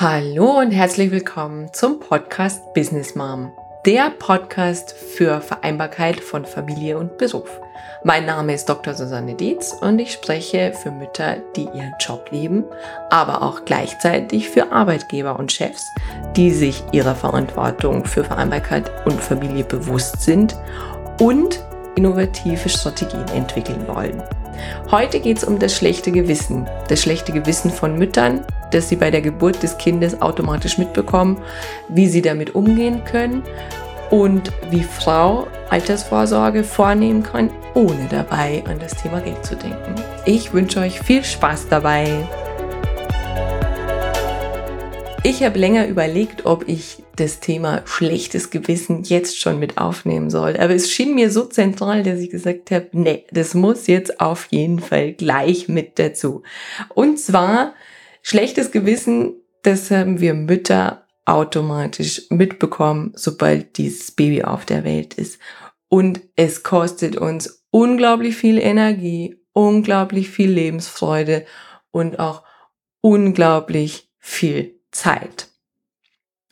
Hallo und herzlich willkommen zum Podcast Business Mom, der Podcast für Vereinbarkeit von Familie und Beruf. Mein Name ist Dr. Susanne Dietz und ich spreche für Mütter, die ihren Job lieben, aber auch gleichzeitig für Arbeitgeber und Chefs, die sich ihrer Verantwortung für Vereinbarkeit und Familie bewusst sind und innovative Strategien entwickeln wollen. Heute geht es um das schlechte Gewissen. Das schlechte Gewissen von Müttern, das sie bei der Geburt des Kindes automatisch mitbekommen, wie sie damit umgehen können und wie Frau Altersvorsorge vornehmen kann, ohne dabei an das Thema Geld zu denken. Ich wünsche euch viel Spaß dabei. Ich habe länger überlegt, ob ich das Thema schlechtes Gewissen jetzt schon mit aufnehmen soll. Aber es schien mir so zentral, dass ich gesagt habe, nee, das muss jetzt auf jeden Fall gleich mit dazu. Und zwar schlechtes Gewissen, das haben wir Mütter automatisch mitbekommen, sobald dieses Baby auf der Welt ist. Und es kostet uns unglaublich viel Energie, unglaublich viel Lebensfreude und auch unglaublich viel Zeit.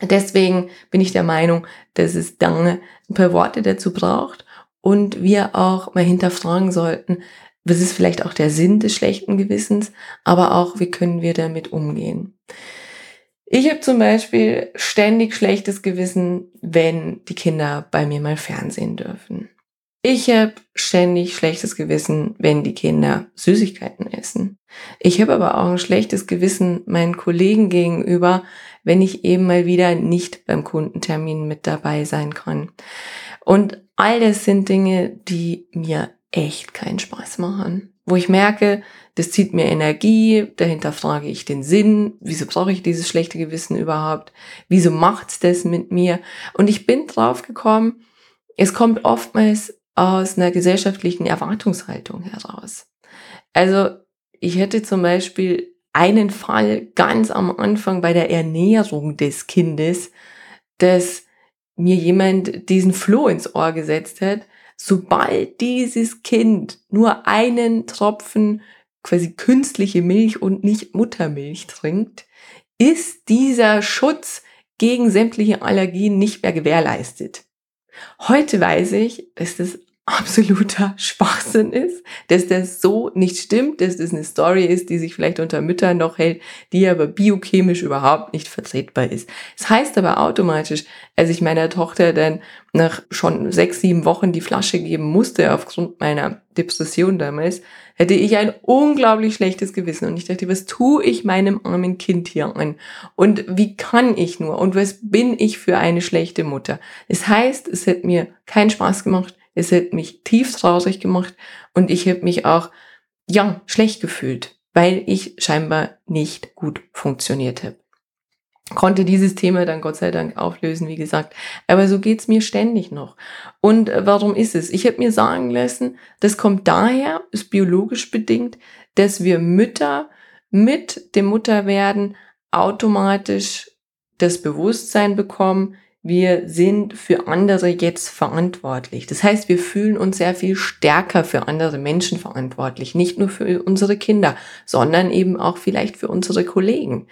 Deswegen bin ich der Meinung, dass es dann ein paar Worte dazu braucht und wir auch mal hinterfragen sollten, was ist vielleicht auch der Sinn des schlechten Gewissens, aber auch, wie können wir damit umgehen. Ich habe zum Beispiel ständig schlechtes Gewissen, wenn die Kinder bei mir mal Fernsehen dürfen. Ich habe ständig schlechtes Gewissen, wenn die Kinder Süßigkeiten essen. Ich habe aber auch ein schlechtes Gewissen meinen Kollegen gegenüber, wenn ich eben mal wieder nicht beim Kundentermin mit dabei sein kann. Und all das sind Dinge, die mir echt keinen Spaß machen. Wo ich merke, das zieht mir Energie, dahinter frage ich den Sinn, wieso brauche ich dieses schlechte Gewissen überhaupt, wieso macht's das mit mir? Und ich bin drauf gekommen, es kommt oftmals aus einer gesellschaftlichen Erwartungshaltung heraus. Also ich hätte zum Beispiel einen Fall ganz am Anfang bei der Ernährung des Kindes, dass mir jemand diesen Floh ins Ohr gesetzt hat, sobald dieses Kind nur einen Tropfen quasi künstliche Milch und nicht Muttermilch trinkt, ist dieser Schutz gegen sämtliche Allergien nicht mehr gewährleistet. Heute weiß ich, dass das absoluter Schwachsinn ist, dass das so nicht stimmt, dass das eine Story ist, die sich vielleicht unter Müttern noch hält, die aber biochemisch überhaupt nicht vertretbar ist. Das heißt aber automatisch, als ich meiner Tochter dann nach schon sechs, sieben Wochen die Flasche geben musste aufgrund meiner Depression damals, hätte ich ein unglaublich schlechtes Gewissen und ich dachte, was tue ich meinem armen Kind hier an? Und wie kann ich nur? Und was bin ich für eine schlechte Mutter? Das heißt, es hat mir keinen Spaß gemacht, es hat mich tief traurig gemacht und ich habe mich auch, ja, schlecht gefühlt, weil ich scheinbar nicht gut funktioniert habe. Konnte dieses Thema dann Gott sei Dank auflösen, wie gesagt. Aber so geht's mir ständig noch. Und äh, warum ist es? Ich habe mir sagen lassen, das kommt daher, ist biologisch bedingt, dass wir Mütter mit dem Mutterwerden automatisch das Bewusstsein bekommen, wir sind für andere jetzt verantwortlich. Das heißt, wir fühlen uns sehr viel stärker für andere Menschen verantwortlich, nicht nur für unsere Kinder, sondern eben auch vielleicht für unsere Kollegen.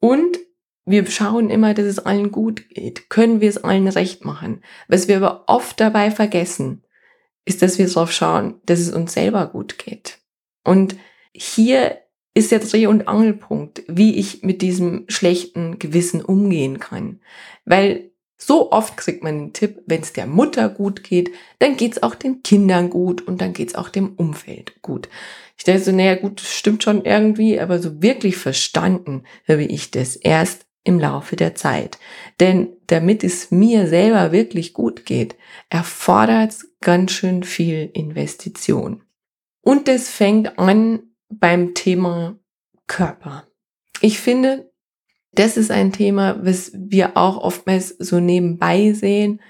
Und wir schauen immer, dass es allen gut geht. Können wir es allen recht machen? Was wir aber oft dabei vergessen, ist, dass wir darauf schauen, dass es uns selber gut geht. Und hier ist der Dreh- und Angelpunkt, wie ich mit diesem schlechten Gewissen umgehen kann. Weil so oft kriegt man den Tipp, wenn es der Mutter gut geht, dann geht's auch den Kindern gut und dann geht's auch dem Umfeld gut. Ich dachte so, naja gut, das stimmt schon irgendwie, aber so wirklich verstanden habe ich das erst im Laufe der Zeit. Denn damit es mir selber wirklich gut geht, erfordert es ganz schön viel Investition. Und es fängt an beim Thema Körper. Ich finde, das ist ein Thema, was wir auch oftmals so nebenbei sehen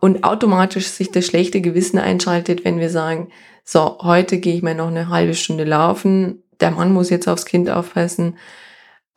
und automatisch sich das schlechte Gewissen einschaltet, wenn wir sagen, so, heute gehe ich mal noch eine halbe Stunde laufen, der Mann muss jetzt aufs Kind aufpassen,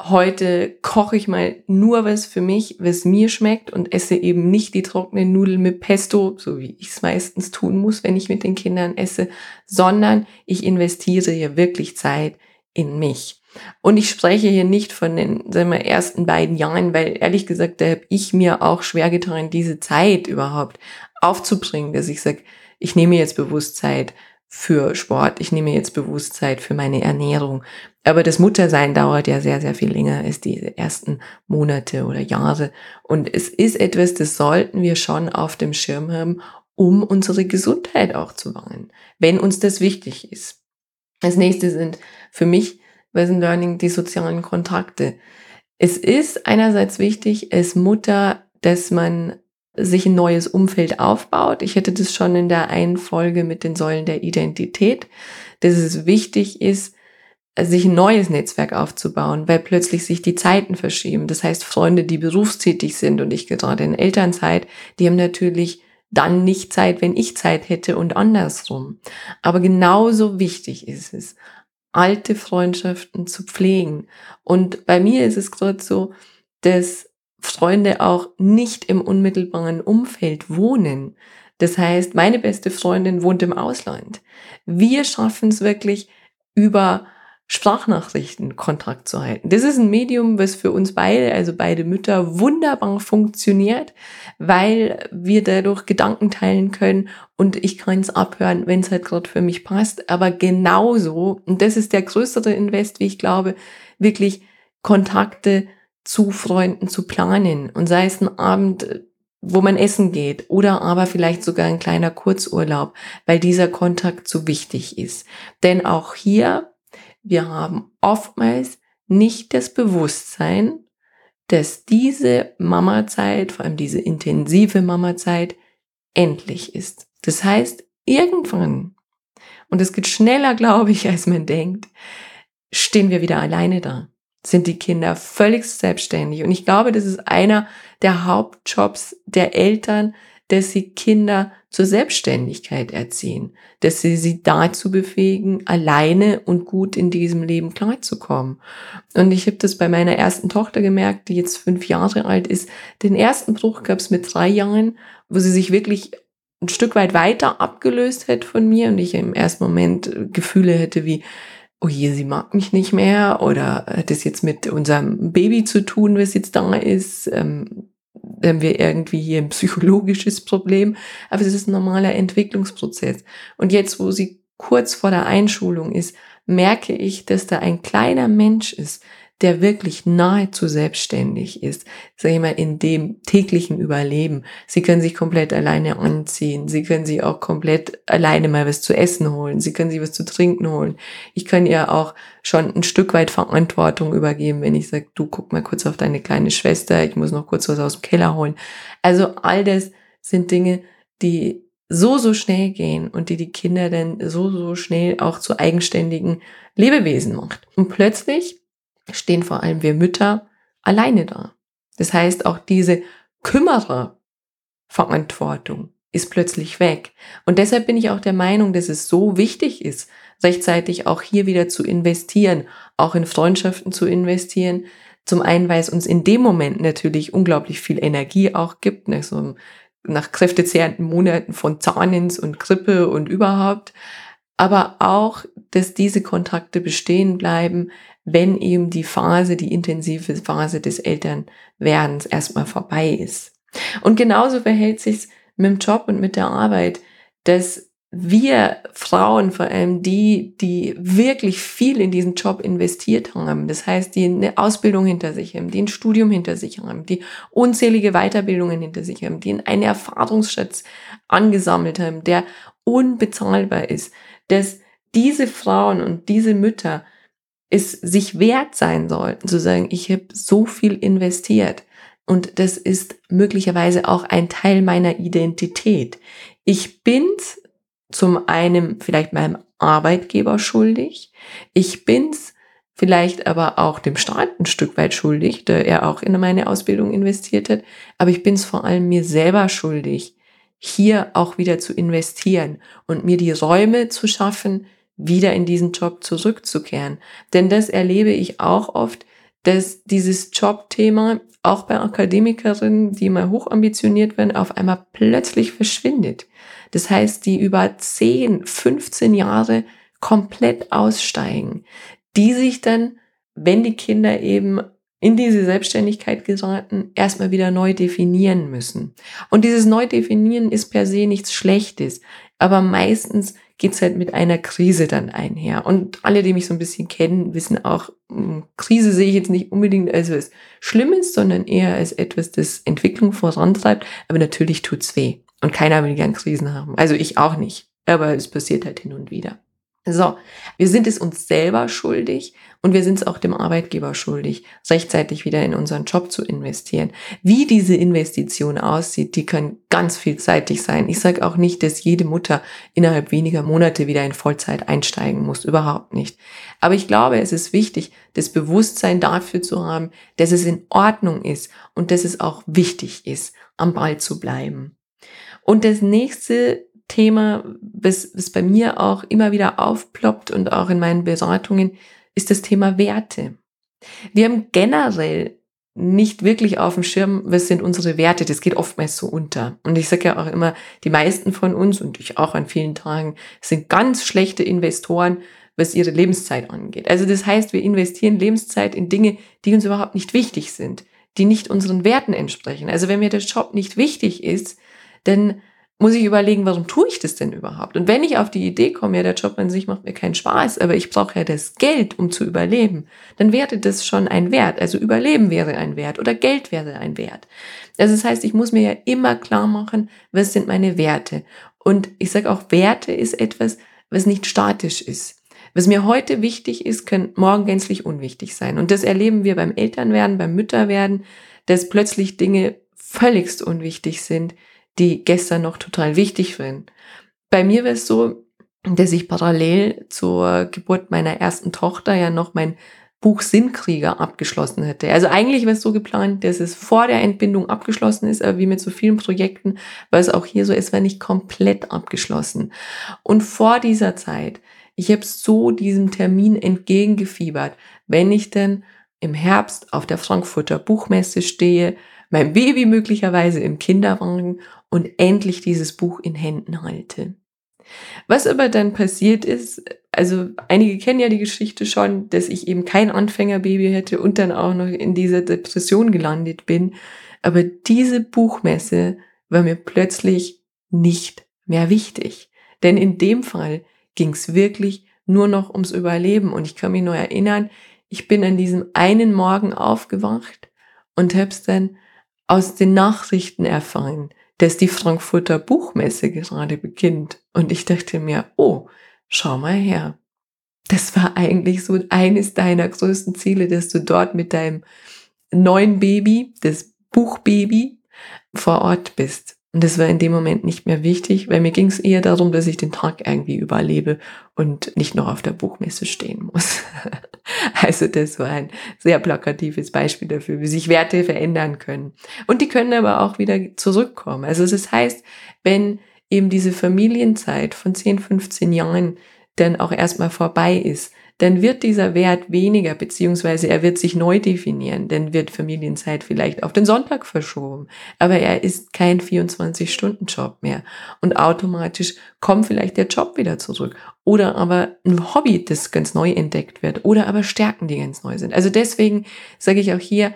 heute koche ich mal nur was für mich, was mir schmeckt und esse eben nicht die trockenen Nudeln mit Pesto, so wie ich es meistens tun muss, wenn ich mit den Kindern esse, sondern ich investiere hier wirklich Zeit in mich. Und ich spreche hier nicht von den sagen wir, ersten beiden Jahren, weil ehrlich gesagt, da habe ich mir auch schwer getan, diese Zeit überhaupt aufzubringen, dass ich sage, ich nehme jetzt bewusst Zeit für Sport, ich nehme jetzt bewusst Zeit für meine Ernährung. Aber das Muttersein dauert ja sehr, sehr viel länger als diese ersten Monate oder Jahre. Und es ist etwas, das sollten wir schon auf dem Schirm haben, um unsere Gesundheit auch zu wahren, wenn uns das wichtig ist. Als nächstes sind für mich Lesson Learning die sozialen Kontakte. Es ist einerseits wichtig als Mutter, dass man sich ein neues Umfeld aufbaut. Ich hätte das schon in der einen Folge mit den Säulen der Identität, dass es wichtig ist, sich ein neues Netzwerk aufzubauen, weil plötzlich sich die Zeiten verschieben. Das heißt, Freunde, die berufstätig sind und ich gerade in Elternzeit, die haben natürlich dann nicht Zeit, wenn ich Zeit hätte und andersrum. Aber genauso wichtig ist es, alte Freundschaften zu pflegen. Und bei mir ist es gerade so, dass Freunde auch nicht im unmittelbaren Umfeld wohnen. Das heißt, meine beste Freundin wohnt im Ausland. Wir schaffen es wirklich über Sprachnachrichten Kontakt zu halten. Das ist ein Medium, was für uns beide, also beide Mütter, wunderbar funktioniert, weil wir dadurch Gedanken teilen können und ich kann es abhören, wenn es halt gerade für mich passt. Aber genauso, und das ist der größere Invest, wie ich glaube, wirklich Kontakte zu Freunden zu planen und sei es ein Abend, wo man essen geht oder aber vielleicht sogar ein kleiner Kurzurlaub, weil dieser Kontakt so wichtig ist. Denn auch hier, wir haben oftmals nicht das Bewusstsein, dass diese Mamazeit, vor allem diese intensive Mamazeit, endlich ist. Das heißt, irgendwann, und es geht schneller, glaube ich, als man denkt, stehen wir wieder alleine da sind die Kinder völlig selbstständig. Und ich glaube, das ist einer der Hauptjobs der Eltern, dass sie Kinder zur Selbstständigkeit erziehen, dass sie sie dazu befähigen, alleine und gut in diesem Leben klarzukommen. Und ich habe das bei meiner ersten Tochter gemerkt, die jetzt fünf Jahre alt ist. Den ersten Bruch gab es mit drei Jahren, wo sie sich wirklich ein Stück weit weiter abgelöst hat von mir und ich im ersten Moment Gefühle hätte wie, oh je, sie mag mich nicht mehr oder hat das jetzt mit unserem Baby zu tun, was jetzt da ist, ähm, haben wir irgendwie hier ein psychologisches Problem, aber es ist ein normaler Entwicklungsprozess. Und jetzt, wo sie kurz vor der Einschulung ist, merke ich, dass da ein kleiner Mensch ist, der wirklich nahezu selbstständig ist, sage ich mal, in dem täglichen Überleben. Sie können sich komplett alleine anziehen, sie können sich auch komplett alleine mal was zu essen holen, sie können sich was zu trinken holen. Ich kann ihr auch schon ein Stück weit Verantwortung übergeben, wenn ich sage, du guck mal kurz auf deine kleine Schwester, ich muss noch kurz was aus dem Keller holen. Also all das sind Dinge, die so, so schnell gehen und die die Kinder dann so, so schnell auch zu eigenständigen Lebewesen macht. Und plötzlich stehen vor allem wir Mütter alleine da. Das heißt, auch diese Kümmererverantwortung ist plötzlich weg. Und deshalb bin ich auch der Meinung, dass es so wichtig ist, rechtzeitig auch hier wieder zu investieren, auch in Freundschaften zu investieren. Zum einen, weil es uns in dem Moment natürlich unglaublich viel Energie auch gibt, nach, so, nach kräftezehrenden Monaten von Zahnens und Grippe und überhaupt. Aber auch, dass diese Kontakte bestehen bleiben, wenn eben die Phase, die intensive Phase des Elternwerdens erstmal vorbei ist. Und genauso verhält sich's mit dem Job und mit der Arbeit, dass wir Frauen, vor allem die, die wirklich viel in diesen Job investiert haben, das heißt, die eine Ausbildung hinter sich haben, die ein Studium hinter sich haben, die unzählige Weiterbildungen hinter sich haben, die einen Erfahrungsschatz angesammelt haben, der unbezahlbar ist, dass diese Frauen und diese Mütter es sich wert sein sollten, zu sagen, ich habe so viel investiert. Und das ist möglicherweise auch ein Teil meiner Identität. Ich bin's zum einen vielleicht meinem Arbeitgeber schuldig. Ich bin's vielleicht aber auch dem Staat ein Stück weit schuldig, der er auch in meine Ausbildung investiert hat. Aber ich bin's vor allem mir selber schuldig, hier auch wieder zu investieren und mir die Räume zu schaffen, wieder in diesen Job zurückzukehren. Denn das erlebe ich auch oft, dass dieses Jobthema auch bei Akademikerinnen, die mal hochambitioniert werden, auf einmal plötzlich verschwindet. Das heißt, die über 10, 15 Jahre komplett aussteigen, die sich dann wenn die Kinder eben in diese Selbstständigkeit geraten, erstmal wieder neu definieren müssen. Und dieses Neudefinieren ist per se nichts Schlechtes, aber meistens geht's halt mit einer Krise dann einher. Und alle, die mich so ein bisschen kennen, wissen auch, hm, Krise sehe ich jetzt nicht unbedingt als was Schlimmes, sondern eher als etwas, das Entwicklung vorantreibt. Aber natürlich tut's weh. Und keiner will gern Krisen haben. Also ich auch nicht. Aber es passiert halt hin und wieder. So, wir sind es uns selber schuldig und wir sind es auch dem Arbeitgeber schuldig, rechtzeitig wieder in unseren Job zu investieren. Wie diese Investition aussieht, die kann ganz vielseitig sein. Ich sage auch nicht, dass jede Mutter innerhalb weniger Monate wieder in Vollzeit einsteigen muss, überhaupt nicht. Aber ich glaube, es ist wichtig, das Bewusstsein dafür zu haben, dass es in Ordnung ist und dass es auch wichtig ist, am Ball zu bleiben. Und das nächste Thema, was, was bei mir auch immer wieder aufploppt und auch in meinen Beratungen, ist das Thema Werte. Wir haben generell nicht wirklich auf dem Schirm, was sind unsere Werte. Das geht oftmals so unter. Und ich sage ja auch immer, die meisten von uns und ich auch an vielen Tagen sind ganz schlechte Investoren, was ihre Lebenszeit angeht. Also das heißt, wir investieren Lebenszeit in Dinge, die uns überhaupt nicht wichtig sind, die nicht unseren Werten entsprechen. Also wenn mir der Job nicht wichtig ist, dann muss ich überlegen, warum tue ich das denn überhaupt? Und wenn ich auf die Idee komme, ja, der Job an sich macht mir keinen Spaß, aber ich brauche ja das Geld, um zu überleben, dann wäre das schon ein Wert. Also Überleben wäre ein Wert oder Geld wäre ein Wert. Also das heißt, ich muss mir ja immer klar machen, was sind meine Werte. Und ich sage auch, Werte ist etwas, was nicht statisch ist. Was mir heute wichtig ist, kann morgen gänzlich unwichtig sein. Und das erleben wir beim Elternwerden, beim Mütterwerden, dass plötzlich Dinge völligst unwichtig sind, die gestern noch total wichtig waren. Bei mir war es so, dass ich parallel zur Geburt meiner ersten Tochter ja noch mein Buch Sinnkrieger abgeschlossen hätte. Also eigentlich war es so geplant, dass es vor der Entbindung abgeschlossen ist, aber wie mit so vielen Projekten war es auch hier so, es war nicht komplett abgeschlossen. Und vor dieser Zeit, ich habe so diesem Termin entgegengefiebert, wenn ich denn im Herbst auf der Frankfurter Buchmesse stehe, mein Baby möglicherweise im Kinderwagen und endlich dieses Buch in Händen halte. Was aber dann passiert ist, also einige kennen ja die Geschichte schon, dass ich eben kein Anfängerbaby hätte und dann auch noch in dieser Depression gelandet bin. Aber diese Buchmesse war mir plötzlich nicht mehr wichtig. Denn in dem Fall ging es wirklich nur noch ums Überleben. Und ich kann mich nur erinnern, ich bin an diesem einen Morgen aufgewacht und hab's dann aus den Nachrichten erfahren, dass die Frankfurter Buchmesse gerade beginnt. Und ich dachte mir, oh, schau mal her. Das war eigentlich so eines deiner größten Ziele, dass du dort mit deinem neuen Baby, das Buchbaby, vor Ort bist. Und das war in dem Moment nicht mehr wichtig, weil mir ging es eher darum, dass ich den Tag irgendwie überlebe und nicht noch auf der Buchmesse stehen muss. also das war ein sehr plakatives Beispiel dafür, wie sich Werte verändern können. Und die können aber auch wieder zurückkommen. Also das heißt, wenn eben diese Familienzeit von 10, 15 Jahren dann auch erstmal vorbei ist, dann wird dieser Wert weniger, beziehungsweise er wird sich neu definieren, dann wird Familienzeit vielleicht auf den Sonntag verschoben, aber er ist kein 24-Stunden-Job mehr. Und automatisch kommt vielleicht der Job wieder zurück. Oder aber ein Hobby, das ganz neu entdeckt wird. Oder aber Stärken, die ganz neu sind. Also deswegen sage ich auch hier,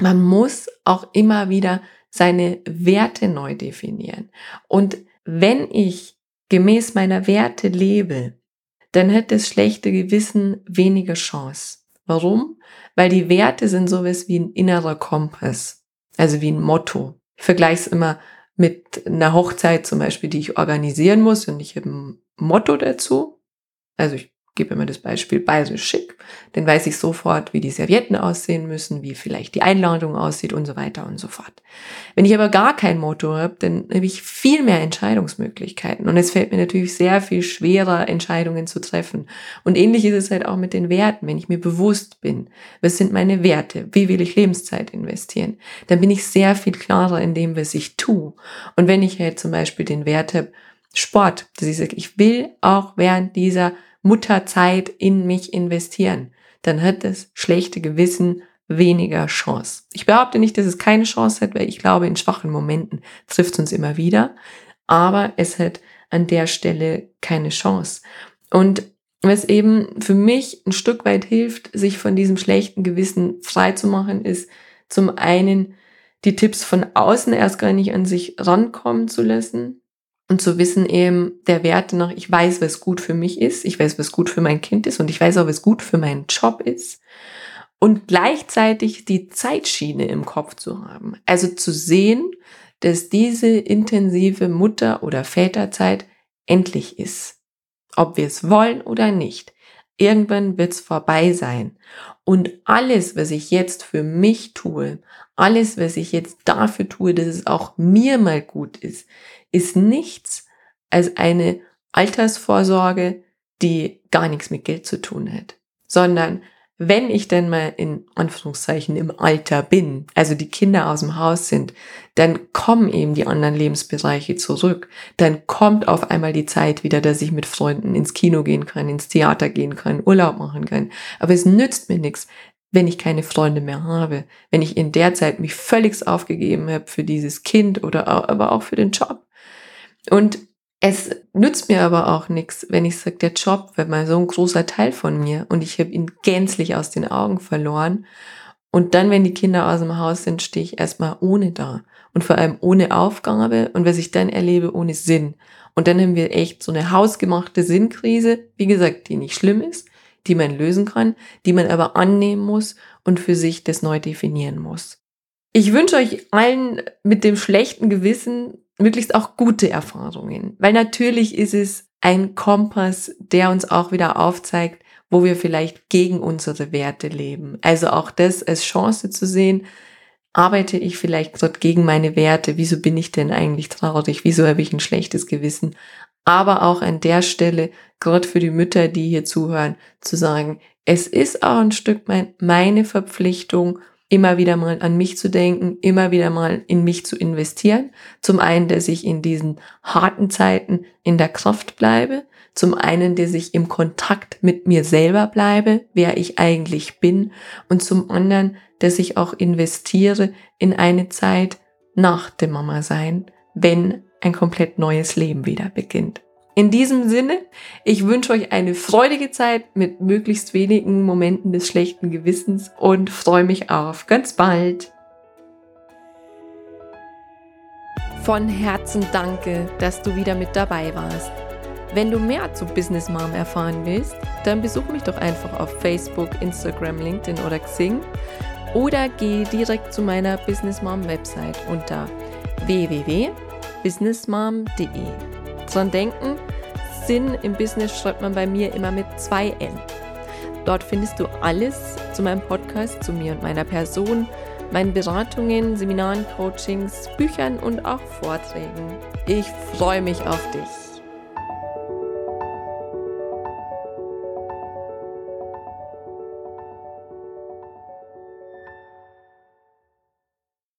man muss auch immer wieder seine Werte neu definieren. Und wenn ich gemäß meiner Werte lebe, dann hat das schlechte Gewissen weniger Chance. Warum? Weil die Werte sind sowas wie ein innerer Kompass, also wie ein Motto. Ich vergleiche es immer mit einer Hochzeit zum Beispiel, die ich organisieren muss und ich habe ein Motto dazu. Also ich gebe immer das Beispiel bayerisch schick, dann weiß ich sofort, wie die Servietten aussehen müssen, wie vielleicht die Einladung aussieht und so weiter und so fort. Wenn ich aber gar kein Motto habe, dann habe ich viel mehr Entscheidungsmöglichkeiten und es fällt mir natürlich sehr viel schwerer, Entscheidungen zu treffen. Und ähnlich ist es halt auch mit den Werten, wenn ich mir bewusst bin, was sind meine Werte, wie will ich Lebenszeit investieren, dann bin ich sehr viel klarer in dem, was ich tue. Und wenn ich halt zum Beispiel den Wert habe, Sport, dass ich sage, ich will auch während dieser Mutterzeit in mich investieren, dann hat das schlechte Gewissen weniger Chance. Ich behaupte nicht, dass es keine Chance hat, weil ich glaube, in schwachen Momenten trifft es uns immer wieder, aber es hat an der Stelle keine Chance. Und Was eben für mich ein Stück weit hilft, sich von diesem schlechten Gewissen frei zu machen, ist zum einen die Tipps von außen erst gar nicht an sich rankommen zu lassen und zu wissen eben der Werte nach, ich weiß, was gut für mich ist, ich weiß, was gut für mein Kind ist und ich weiß auch, was gut für meinen Job ist. Und gleichzeitig die Zeitschiene im Kopf zu haben. Also zu sehen, dass diese intensive Mutter- oder Väterzeit endlich ist. Ob wir es wollen oder nicht. Irgendwann wird es vorbei sein. Und alles, was ich jetzt für mich tue, alles, was ich jetzt dafür tue, dass es auch mir mal gut ist, ist nichts als eine Altersvorsorge, die gar nichts mit Geld zu tun hat, sondern wenn ich denn mal in Anführungszeichen im Alter bin, also die Kinder aus dem Haus sind, dann kommen eben die anderen Lebensbereiche zurück. Dann kommt auf einmal die Zeit wieder, dass ich mit Freunden ins Kino gehen kann, ins Theater gehen kann, Urlaub machen kann. Aber es nützt mir nichts, wenn ich keine Freunde mehr habe, wenn ich in der Zeit mich völlig aufgegeben habe für dieses Kind oder aber auch für den Job. Und es nützt mir aber auch nichts, wenn ich sage, der Job wird mal so ein großer Teil von mir und ich habe ihn gänzlich aus den Augen verloren. Und dann, wenn die Kinder aus dem Haus sind, stehe ich erstmal ohne da. Und vor allem ohne Aufgabe und was ich dann erlebe, ohne Sinn. Und dann haben wir echt so eine hausgemachte Sinnkrise, wie gesagt, die nicht schlimm ist, die man lösen kann, die man aber annehmen muss und für sich das neu definieren muss. Ich wünsche euch allen mit dem schlechten Gewissen möglichst auch gute Erfahrungen. Weil natürlich ist es ein Kompass, der uns auch wieder aufzeigt, wo wir vielleicht gegen unsere Werte leben. Also auch das als Chance zu sehen, arbeite ich vielleicht gerade gegen meine Werte? Wieso bin ich denn eigentlich traurig? Wieso habe ich ein schlechtes Gewissen? Aber auch an der Stelle, gerade für die Mütter, die hier zuhören, zu sagen, es ist auch ein Stück meine Verpflichtung, immer wieder mal an mich zu denken, immer wieder mal in mich zu investieren. Zum einen, dass ich in diesen harten Zeiten in der Kraft bleibe. Zum einen, dass ich im Kontakt mit mir selber bleibe, wer ich eigentlich bin. Und zum anderen, dass ich auch investiere in eine Zeit nach dem Mama sein, wenn ein komplett neues Leben wieder beginnt. In diesem Sinne, ich wünsche euch eine freudige Zeit mit möglichst wenigen Momenten des schlechten Gewissens und freue mich auf ganz bald. Von Herzen danke, dass du wieder mit dabei warst. Wenn du mehr zu Business Mom erfahren willst, dann besuch mich doch einfach auf Facebook, Instagram, LinkedIn oder Xing oder geh direkt zu meiner Business Mom Website unter www.businessmom.de. Dran denken, Sinn im Business schreibt man bei mir immer mit zwei N. Dort findest du alles zu meinem Podcast, zu mir und meiner Person, meinen Beratungen, Seminaren, Coachings, Büchern und auch Vorträgen. Ich freue mich auf dich.